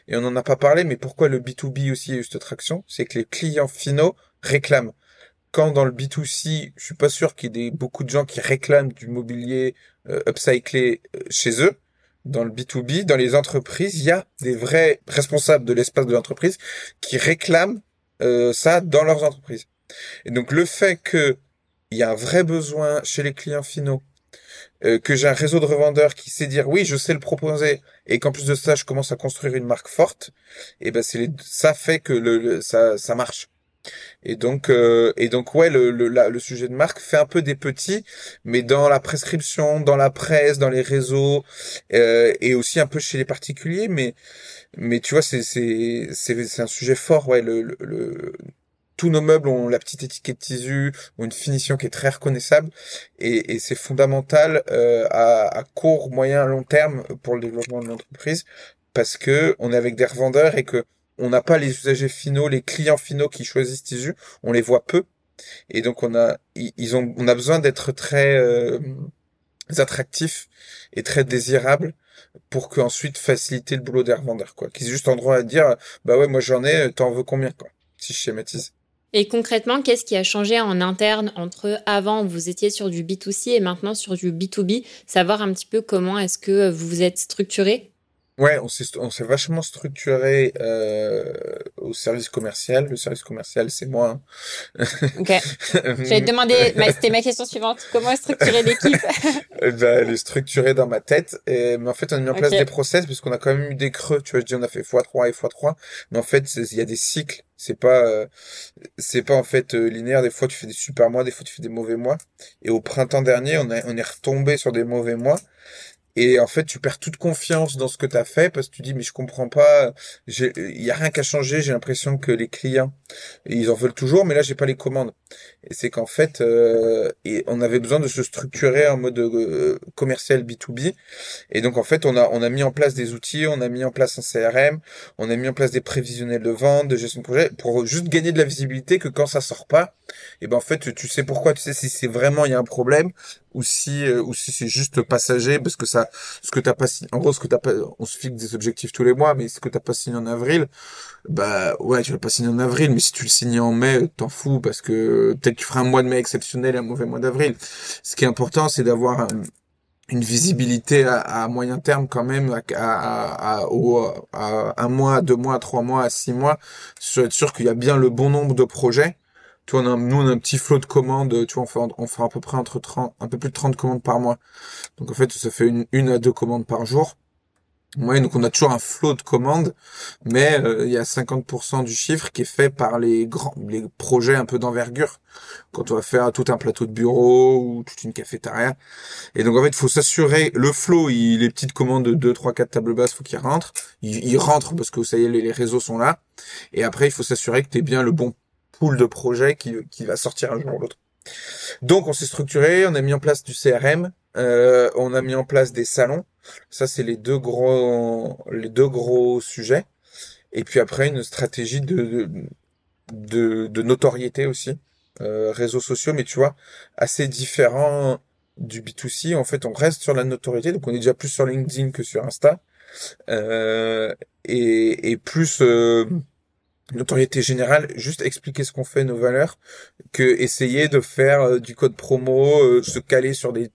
Et on n'en a pas parlé, mais pourquoi le B2B aussi a eu cette traction? C'est que les clients finaux réclament. Quand dans le B2C, je suis pas sûr qu'il y ait beaucoup de gens qui réclament du mobilier euh, upcyclé euh, chez eux. Dans le B2B, dans les entreprises, il y a des vrais responsables de l'espace de l'entreprise qui réclament euh, ça dans leurs entreprises. Et donc le fait que il y a un vrai besoin chez les clients finaux euh, que j'ai un réseau de revendeurs qui sait dire oui, je sais le proposer, et qu'en plus de ça, je commence à construire une marque forte, et ben c'est ça fait que le, ça ça marche. Et donc euh, et donc ouais, le le, le sujet de marque fait un peu des petits, mais dans la prescription, dans la presse, dans les réseaux, euh, et aussi un peu chez les particuliers, mais mais tu vois c'est c'est c'est c'est un sujet fort ouais le, le tous nos meubles ont la petite étiquette tissu, ont une finition qui est très reconnaissable. Et, c'est fondamental euh, à, court, moyen, long terme pour le développement de l'entreprise parce que on est avec des revendeurs et que on n'a pas les usagers finaux, les clients finaux qui choisissent tissu, on les voit peu. Et donc on a ils ont on a besoin d'être très euh, attractifs et très désirables pour qu'ensuite faciliter le boulot des revendeurs quoi. Qui est juste en droit à dire bah ouais moi j'en ai t'en veux combien quoi si je schématise et concrètement, qu'est-ce qui a changé en interne entre avant où vous étiez sur du B2C et maintenant sur du B2B Savoir un petit peu comment est-ce que vous vous êtes structuré? Ouais, on s'est on s'est vachement structuré euh, au service commercial. Le service commercial, c'est moi. Hein. Ok. J'allais te demander, *laughs* c'était ma question suivante. Comment structurer l'équipe? Bah, *laughs* Elle est structurée dans ma tête. Et, mais en fait, on a mis en place des process parce qu'on a quand même eu des creux. Tu vois, je dis on a fait x3 et x3. Mais en fait, il y a des cycles. C'est pas, euh, c'est pas en fait euh, linéaire. Des fois, tu fais des super mois, des fois, tu fais des mauvais mois. Et au printemps dernier, on, a, on est retombé sur des mauvais mois. Et en fait, tu perds toute confiance dans ce que tu as fait parce que tu dis mais je comprends pas, il y a rien qu'à changer, j'ai l'impression que les clients ils en veulent toujours mais là j'ai pas les commandes. Et c'est qu'en fait euh, on avait besoin de se structurer en mode euh, commercial B2B et donc en fait, on a on a mis en place des outils, on a mis en place un CRM, on a mis en place des prévisionnels de vente, de gestion de projet pour juste gagner de la visibilité que quand ça sort pas, et ben en fait, tu sais pourquoi, tu sais si c'est vraiment il y a un problème ou si euh, ou si c'est juste passager parce que ça ce que t'as pas signé en gros ce que t'as pas on se fixe des objectifs tous les mois mais ce que t'as pas signé en avril bah ouais tu vas pas signer en avril mais si tu le signes en mai t'en fous parce que peut-être tu feras un mois de mai exceptionnel et un mauvais mois d'avril. Ce qui est important c'est d'avoir une visibilité à, moyen terme quand même à, à, un mois, deux mois, trois mois, à six mois, sur être sûr qu'il y a bien le bon nombre de projets tu vois, on a, nous, on a un petit flot de commandes, tu vois, on fait, on fait à peu près entre 30, un peu plus de 30 commandes par mois. Donc, en fait, ça fait une, une à deux commandes par jour. Ouais, donc on a toujours un flot de commandes, mais euh, il y a 50% du chiffre qui est fait par les grands, les projets un peu d'envergure. Quand on va faire tout un plateau de bureau ou toute une cafétéria. Et donc en fait, il faut s'assurer, le flot, il, les petites commandes de 2, 3, 4 tables basses, faut qu'ils rentrent. Ils, ils, rentrent parce que ça y est, les, les réseaux sont là. Et après, il faut s'assurer que tu es bien le bon de projets qui, qui va sortir un jour ou l'autre. Donc on s'est structuré, on a mis en place du CRM, euh, on a mis en place des salons. Ça c'est les deux gros les deux gros sujets. Et puis après une stratégie de de, de, notoriété aussi, euh, réseaux sociaux, mais tu vois assez différent du B2C. En fait, on reste sur la notoriété, donc on est déjà plus sur LinkedIn que sur Insta, euh, et, et plus euh, notoriété générale, juste expliquer ce qu'on fait, nos valeurs, que essayer de faire euh, du code promo, euh, se caler sur des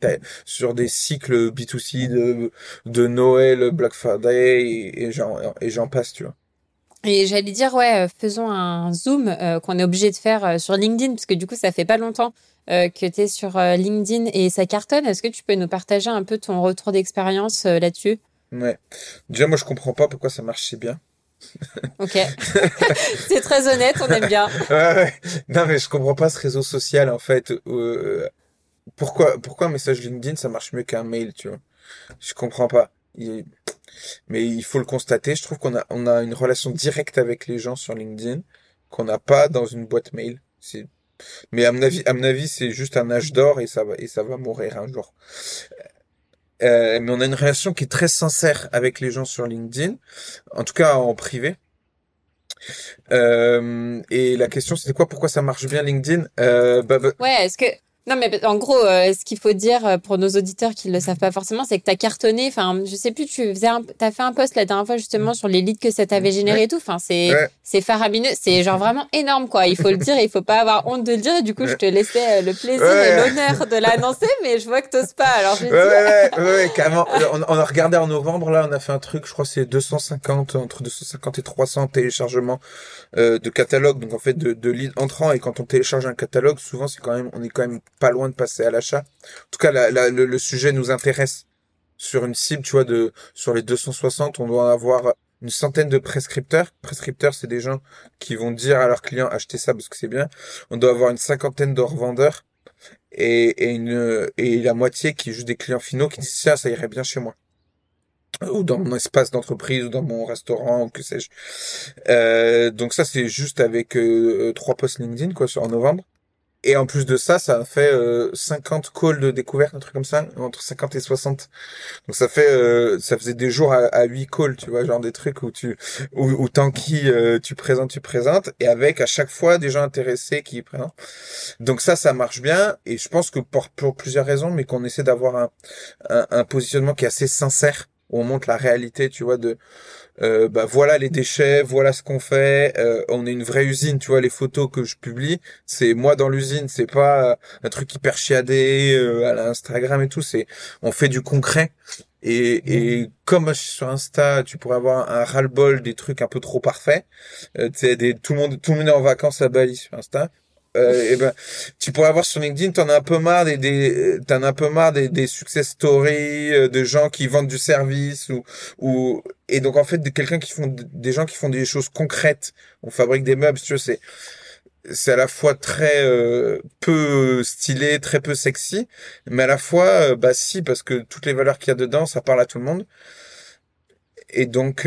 sur des cycles B2C de, de Noël, Black Friday et, et j'en et j'en passe, tu vois. Et j'allais dire, ouais, faisons un zoom qu'on est obligé de faire sur LinkedIn, parce que du coup, ça fait pas longtemps que tu es sur LinkedIn et ça cartonne. Est-ce que tu peux nous partager un peu ton retour d'expérience là-dessus? Ouais. Déjà, moi, je comprends pas pourquoi ça marche si bien. *laughs* Ok. *laughs* c'est très honnête, on aime bien. ouais, Non, mais je comprends pas ce réseau social, en fait. Euh, pourquoi, pourquoi un message LinkedIn, ça marche mieux qu'un mail, tu vois? Je comprends pas. Mais il faut le constater. Je trouve qu'on a, on a une relation directe avec les gens sur LinkedIn qu'on n'a pas dans une boîte mail. C'est, mais à mon avis, à mon avis, c'est juste un âge d'or et ça va, et ça va mourir un jour. Euh, mais on a une relation qui est très sincère avec les gens sur LinkedIn, en tout cas en privé. Euh, et la question c'était quoi? Pourquoi ça marche bien LinkedIn? Euh, bah, bah Ouais, est-ce que non, mais en gros, euh, ce qu'il faut dire euh, pour nos auditeurs qui ne le savent pas forcément, c'est que tu as cartonné. Enfin, je sais plus, tu faisais as fait un post la dernière fois justement sur les leads que ça t'avait généré et tout. Enfin, c'est c'est faramineux. C'est genre vraiment énorme, quoi. Il faut le dire et il faut pas avoir honte de le dire. du coup, je te laissais euh, le plaisir et l'honneur de l'annoncer, mais je vois que t'oses pas. Alors, je ouais, ouais, ouais, carrément. On, on, a regardé en novembre, là, on a fait un truc, je crois c'est 250, entre 250 et 300 téléchargements euh, de catalogue. Donc, en fait, de, de leads entrants. Et quand on télécharge un catalogue, souvent, c'est quand même, on est quand même pas loin de passer à l'achat. En tout cas, le, sujet nous intéresse. Sur une cible, tu vois, de sur les 260, on doit avoir une centaine de prescripteurs. Prescripteurs, c'est des gens qui vont dire à leurs clients achetez ça parce que c'est bien. On doit avoir une cinquantaine de revendeurs et, une et la moitié qui est juste des clients finaux qui disent ça, ça irait bien chez moi ou dans mon espace d'entreprise ou dans mon restaurant ou que sais-je. Euh, donc ça c'est juste avec euh, trois posts LinkedIn quoi en novembre. Et en plus de ça, ça a fait euh, 50 calls de découverte, un truc comme ça, entre 50 et 60. Donc ça fait, euh, ça faisait des jours à, à 8 calls, tu vois, genre des trucs où tu, où, où tant qui euh, tu présentes, tu présentes, et avec à chaque fois des gens intéressés qui présentent. Donc ça, ça marche bien, et je pense que pour, pour plusieurs raisons, mais qu'on essaie d'avoir un, un, un positionnement qui est assez sincère, où on montre la réalité, tu vois, de euh, bah voilà les déchets, voilà ce qu'on fait. Euh, on est une vraie usine, tu vois les photos que je publie, c'est moi dans l'usine, c'est pas un truc hyper chiadé euh, à l'Instagram et tout. C'est on fait du concret. Et, et comme sur Insta, tu pourrais avoir un ras-le-bol des trucs un peu trop parfaits. sais, des, tout le monde, tout le monde est en vacances à Bali sur Insta euh, et ben tu pourrais avoir sur LinkedIn t'en as un peu marre des, des t'en as un peu marre des, des success stories euh, de gens qui vendent du service ou ou et donc en fait de quelqu'un qui font des gens qui font des choses concrètes on fabrique des meubles tu vois c'est c'est à la fois très euh, peu stylé, très peu sexy, mais à la fois euh, bah si parce que toutes les valeurs qu'il y a dedans, ça parle à tout le monde. Et donc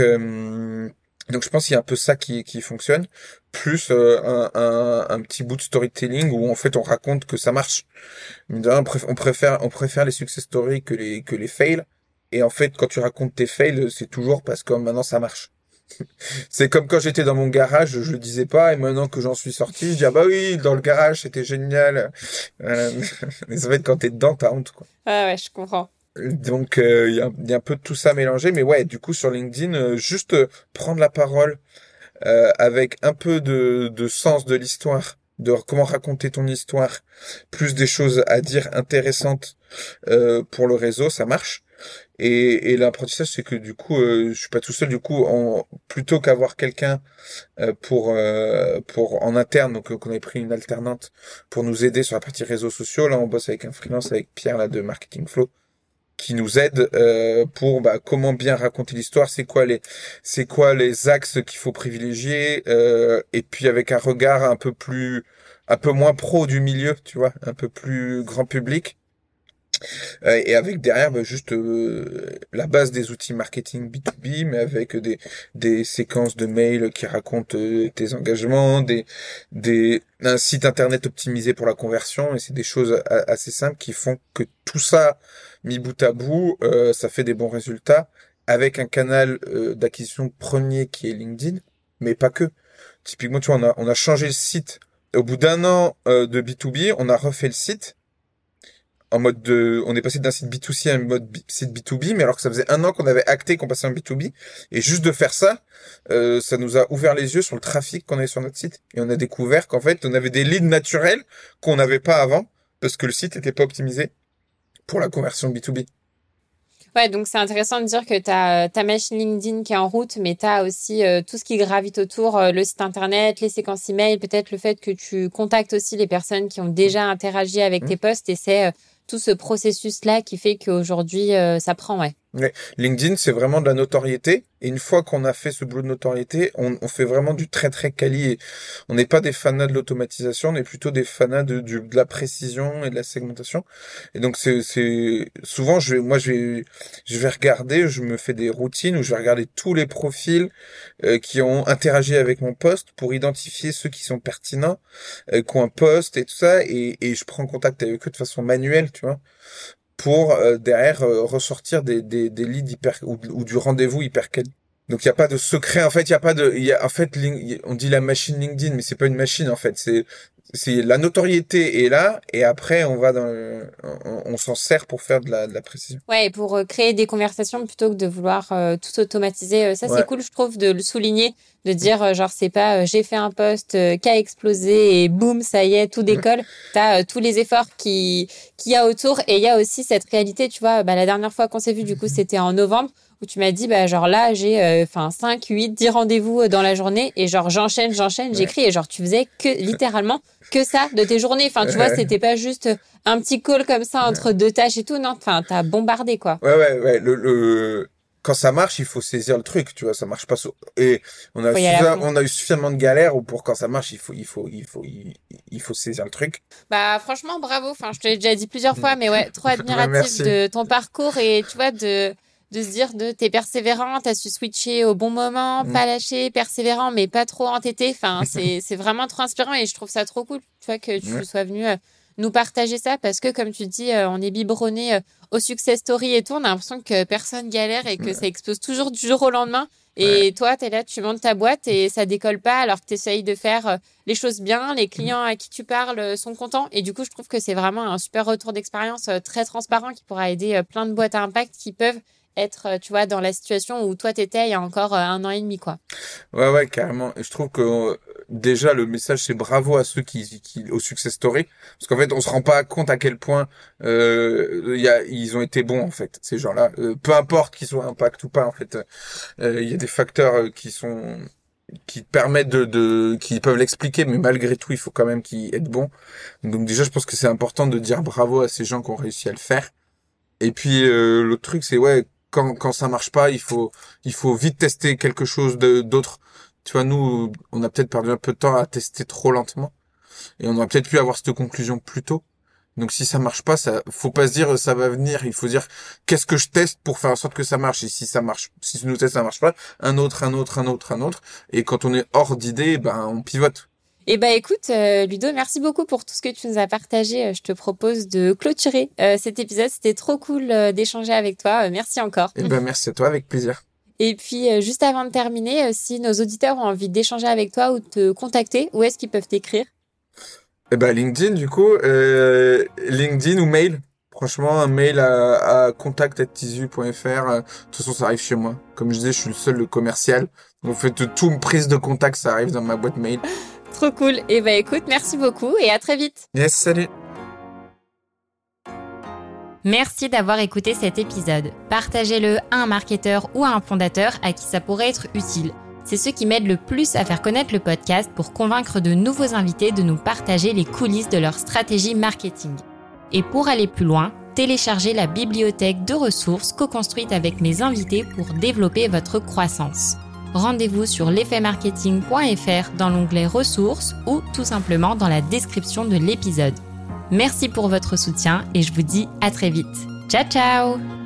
donc je pense qu'il y a un peu ça qui, qui fonctionne, plus euh, un, un, un, petit bout de storytelling où en fait on raconte que ça marche. On préfère, on préfère les success stories que les, que les fails. Et en fait, quand tu racontes tes fails, c'est toujours parce que maintenant ça marche. *laughs* c'est comme quand j'étais dans mon garage, je le disais pas, et maintenant que j'en suis sorti, je dis ah bah oui, dans le garage c'était génial. *laughs* Mais en fait, quand t'es dedans, t'as honte quoi. Ah ouais, je comprends. Donc il euh, y, a, y, a, un peu de tout ça mélangé, mais ouais, du coup sur LinkedIn, euh, juste euh, prendre la parole avec un peu de, sens de l'histoire, de comment raconter ton histoire, plus des choses à dire intéressantes pour le réseau, ça marche. Et, et l'apprentissage, c'est que du coup, je suis pas tout seul. Du coup, plutôt qu'avoir quelqu'un pour pour en interne, donc qu'on ait pris une alternante pour nous aider sur la partie réseaux sociaux. Là, on bosse avec un freelance avec Pierre là de Marketing Flow qui nous aide euh, pour bah, comment bien raconter l'histoire, c'est quoi les c'est quoi les axes qu'il faut privilégier euh, et puis avec un regard un peu plus un peu moins pro du milieu, tu vois, un peu plus grand public. Euh, et avec derrière bah, juste la base des outils marketing B2B, mais avec des, des séquences de mails qui racontent tes engagements, des, des, un site internet optimisé pour la conversion, et c'est des choses assez simples qui font que tout ça mis bout à bout, euh, ça fait des bons résultats avec un canal euh, d'acquisition premier qui est LinkedIn, mais pas que. Typiquement, tu vois, on a, changé le site. Au bout d'un an euh, de B2B, on a refait le site en mode de, on est passé d'un site B2C à un mode site B2B, mais alors que ça faisait un an qu'on avait acté qu'on passait en B2B, et juste de faire ça, ça nous a ouvert les yeux sur le trafic qu'on avait sur notre site, et on a découvert qu'en fait, on avait des leads naturels qu'on n'avait pas avant, parce que le site était pas optimisé pour la conversion B2B. Ouais, donc c'est intéressant de dire que tu as ta machine LinkedIn qui est en route, mais tu as aussi tout ce qui gravite autour, le site internet, les séquences email, peut-être le fait que tu contactes aussi les personnes qui ont déjà interagi avec mmh. tes posts et c'est tout ce processus-là qui fait qu'aujourd'hui, ça prend, ouais. LinkedIn, c'est vraiment de la notoriété. Et une fois qu'on a fait ce boulot de notoriété, on, on fait vraiment du très très quali. on n'est pas des fanats de l'automatisation, on est plutôt des fanats de, de, la précision et de la segmentation. Et donc c'est, c'est souvent, je vais, moi je vais, je vais regarder, je me fais des routines où je vais regarder tous les profils euh, qui ont interagi avec mon poste pour identifier ceux qui sont pertinents, euh, qui ont un poste et tout ça, et, et je prends contact avec eux de façon manuelle, tu vois pour euh, derrière euh, ressortir des, des, des leads hyper ou, du rendez-vous hyper quali. Donc il y a pas de secret en fait, il y a pas de il y a en fait on dit la machine LinkedIn mais c'est pas une machine en fait, c'est c'est la notoriété est là et après on va dans on, s'en sert pour faire de la, de la précision. Ouais, et pour euh, créer des conversations plutôt que de vouloir tout automatiser, ça c'est cool je trouve de le souligner de dire euh, genre c'est pas euh, j'ai fait un poste euh, qui a explosé et boum ça y est tout décolle. T'as tous les efforts qui qu'il y a autour et il y a aussi cette réalité tu vois bah la dernière fois qu'on s'est vu du coup c'était en novembre où tu m'as dit bah genre là j'ai enfin 5 8 10 rendez-vous dans la journée et genre j'enchaîne j'enchaîne. J'écris et genre tu faisais que littéralement que ça de tes journées. Enfin tu vois c'était pas juste un petit call comme ça entre deux tâches et tout non. Enfin t'as bombardé quoi. Ouais ouais ouais. Le, le quand ça marche, il faut saisir le truc, tu vois, ça marche pas et on a on a eu suffisamment de galères ou pour quand ça marche, il faut il faut il faut il, faut saisir le truc. Bah franchement, bravo. Enfin, je te l'ai déjà dit plusieurs fois mais ouais, trop *laughs* admiratif de ton parcours et tu vois de de se dire de t'es persévérant, t'as su switcher au bon moment, mm. pas lâcher, persévérant mais pas trop entêté. Enfin, *laughs* c'est c'est vraiment trop inspirant et je trouve ça trop cool, tu vois que tu sois venu euh, nous partager ça parce que, comme tu dis, euh, on est biberonné euh, au success story et tout. On a l'impression que personne galère et que ça explose toujours du jour au lendemain. Et toi, tu es là, tu montes ta boîte et ça décolle pas alors que tu essayes de faire les choses bien. Les clients à qui tu parles sont contents. Et du coup, je trouve que c'est vraiment un super retour d'expérience très transparent qui pourra aider plein de boîtes à impact qui peuvent être, euh, tu vois, dans la situation où toi t'étais il y a encore euh, un an et demi, quoi. Ouais, ouais, carrément. Je trouve que euh, déjà le message c'est bravo à ceux qui, qui au success story, parce qu'en fait on se rend pas compte à quel point euh, y a, ils ont été bons en fait ces gens-là. peu importe qu'ils soient impact ou pas, en fait, il y a des facteurs qui sont qui permettent de, de qui peuvent l'expliquer mais malgré tout il faut quand même qu'ils être bons donc déjà je pense que c'est important de dire bravo à ces gens qui ont réussi à le faire et puis euh, l'autre truc c'est ouais quand, quand ça marche pas, il faut, il faut vite tester quelque chose d'autre. Tu vois, nous, on a peut-être perdu un peu de temps à tester trop lentement. Et on aurait peut-être pu avoir cette conclusion plus tôt. Donc si ça marche pas, ça faut pas se dire ça va venir, il faut dire qu'est-ce que je teste pour faire en sorte que ça marche? Et si ça marche si nous teste ça marche pas, un autre un autre un autre un autre et quand on est hors d'idée, ben on pivote. Eh ben écoute, euh, Ludo, merci beaucoup pour tout ce que tu nous as partagé. Euh, je te propose de clôturer euh, cet épisode. C'était trop cool d'échanger avec toi. merci encore. Eh ben merci à toi, avec plaisir. Et puis juste avant de terminer, si nos auditeurs ont envie d'échanger avec toi ou de te contacter, où est-ce qu'ils peuvent t'écrire? Eh ben LinkedIn du coup, LinkedIn ou mail. Franchement, un mail à, à contact@tisu.fr. De toute façon, ça arrive chez moi. Comme je disais, je suis le seul commercial. Donc, fait tout prise de contact, ça arrive dans ma boîte mail. *laughs* Trop cool. Et eh ben écoute, merci beaucoup et à très vite. Yes, salut. Merci d'avoir écouté cet épisode. Partagez-le à un marketeur ou à un fondateur à qui ça pourrait être utile. C'est ce qui m'aide le plus à faire connaître le podcast pour convaincre de nouveaux invités de nous partager les coulisses de leur stratégie marketing. Et pour aller plus loin, téléchargez la bibliothèque de ressources co-construite avec mes invités pour développer votre croissance rendez-vous sur l'effetmarketing.fr dans l'onglet ressources ou tout simplement dans la description de l'épisode. Merci pour votre soutien et je vous dis à très vite. Ciao ciao